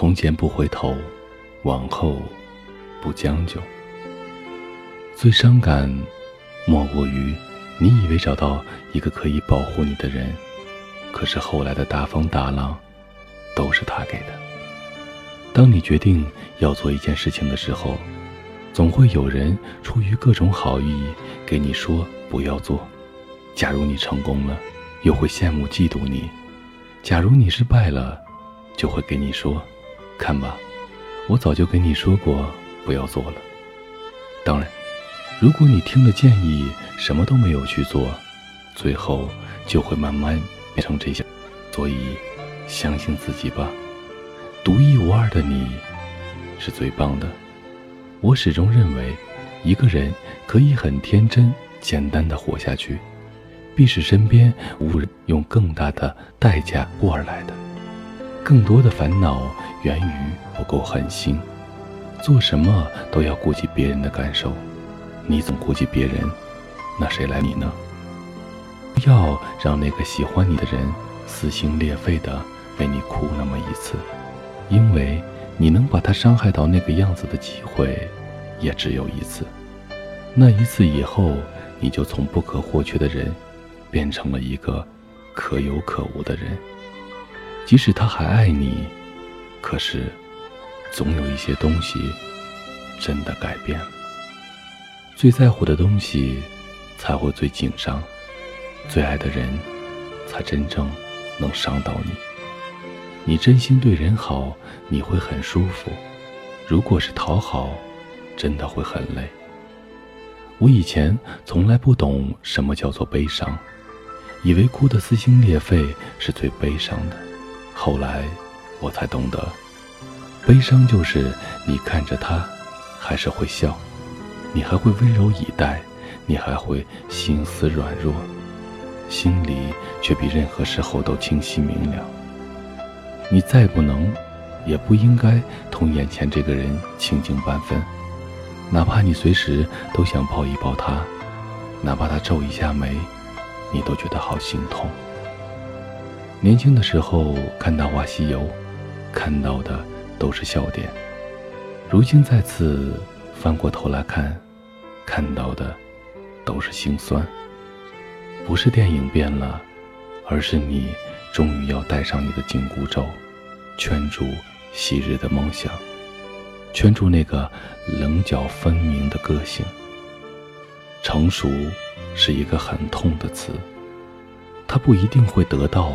从前不回头，往后不将就。最伤感，莫过于你以为找到一个可以保护你的人，可是后来的大风大浪，都是他给的。当你决定要做一件事情的时候，总会有人出于各种好意给你说不要做。假如你成功了，又会羡慕嫉妒你；假如你失败了，就会给你说：“看吧，我早就跟你说过不要做了。”当然，如果你听了建议什么都没有去做，最后就会慢慢变成这些。所以，相信自己吧，独一无二的你是最棒的。我始终认为，一个人可以很天真、简单的活下去，必是身边无人用更大的代价过而来的。更多的烦恼源于不够狠心，做什么都要顾及别人的感受。你总顾及别人，那谁来你呢？不要让那个喜欢你的人撕心裂肺的为你哭那么一次，因为。你能把他伤害到那个样子的机会，也只有一次。那一次以后，你就从不可或缺的人，变成了一个可有可无的人。即使他还爱你，可是，总有一些东西，真的改变了。最在乎的东西，才会最紧张；最爱的人，才真正能伤到你。你真心对人好，你会很舒服；如果是讨好，真的会很累。我以前从来不懂什么叫做悲伤，以为哭得撕心裂肺是最悲伤的。后来我才懂得，悲伤就是你看着他，还是会笑，你还会温柔以待，你还会心思软弱，心里却比任何时候都清晰明了。你再不能，也不应该同眼前这个人亲近半分，哪怕你随时都想抱一抱他，哪怕他皱一下眉，你都觉得好心痛。年轻的时候看《大话西游》，看到的都是笑点；如今再次翻过头来看，看到的都是心酸。不是电影变了，而是你。终于要戴上你的紧箍咒，圈住昔日的梦想，圈住那个棱角分明的个性。成熟是一个很痛的词，它不一定会得到，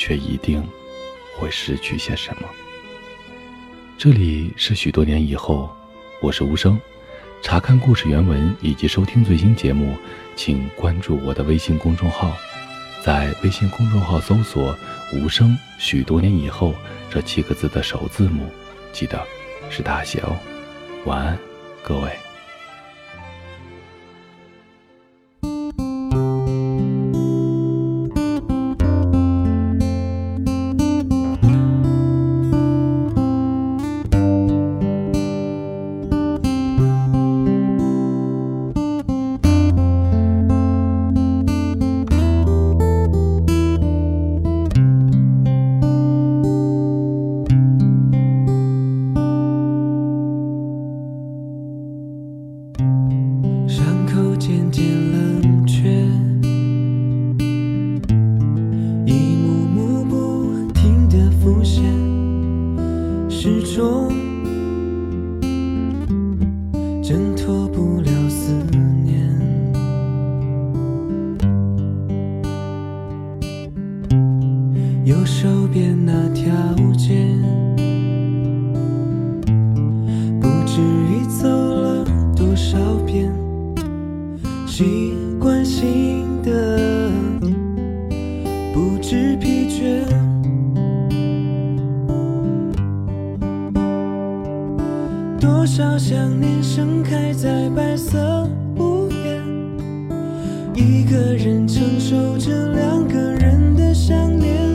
却一定会失去些什么。这里是许多年以后，我是无声。查看故事原文以及收听最新节目，请关注我的微信公众号。在微信公众号搜索“无声”，许多年以后这七个字的首字母，记得是大写哦。晚安，各位。右手边那条街，不知已走了多少遍，习惯性的不知疲倦。多少想念盛开在白色屋檐，一个人承受着两个人的想念。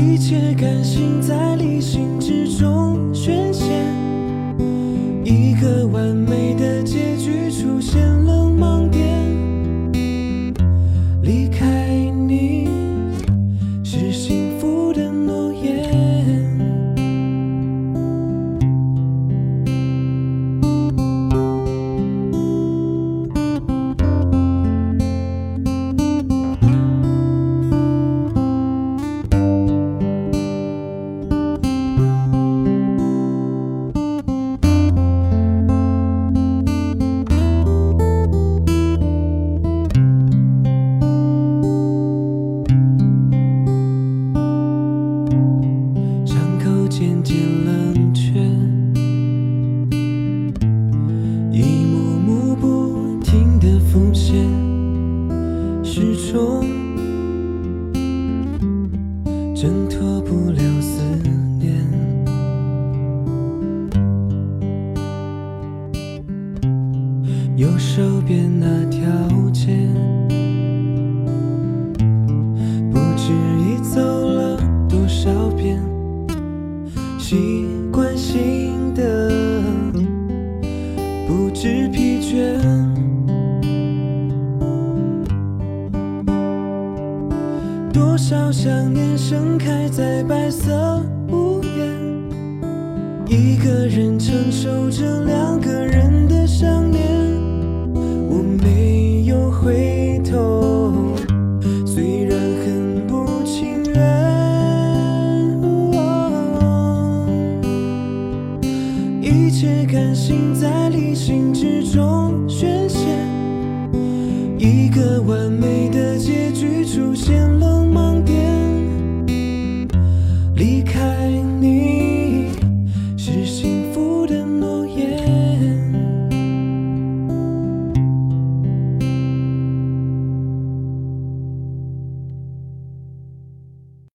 一切感性在理性之中宣泄，一个完美的结局出现。中挣脱不了思念。右手边那条街，不知已走了多少遍。习惯性的不知疲倦，少想念盛开在白色屋檐，一个人承受着两个人的想念，我没有回头，虽然很不情愿。一切感性在理性之中宣泄，一个完美的结局出现离开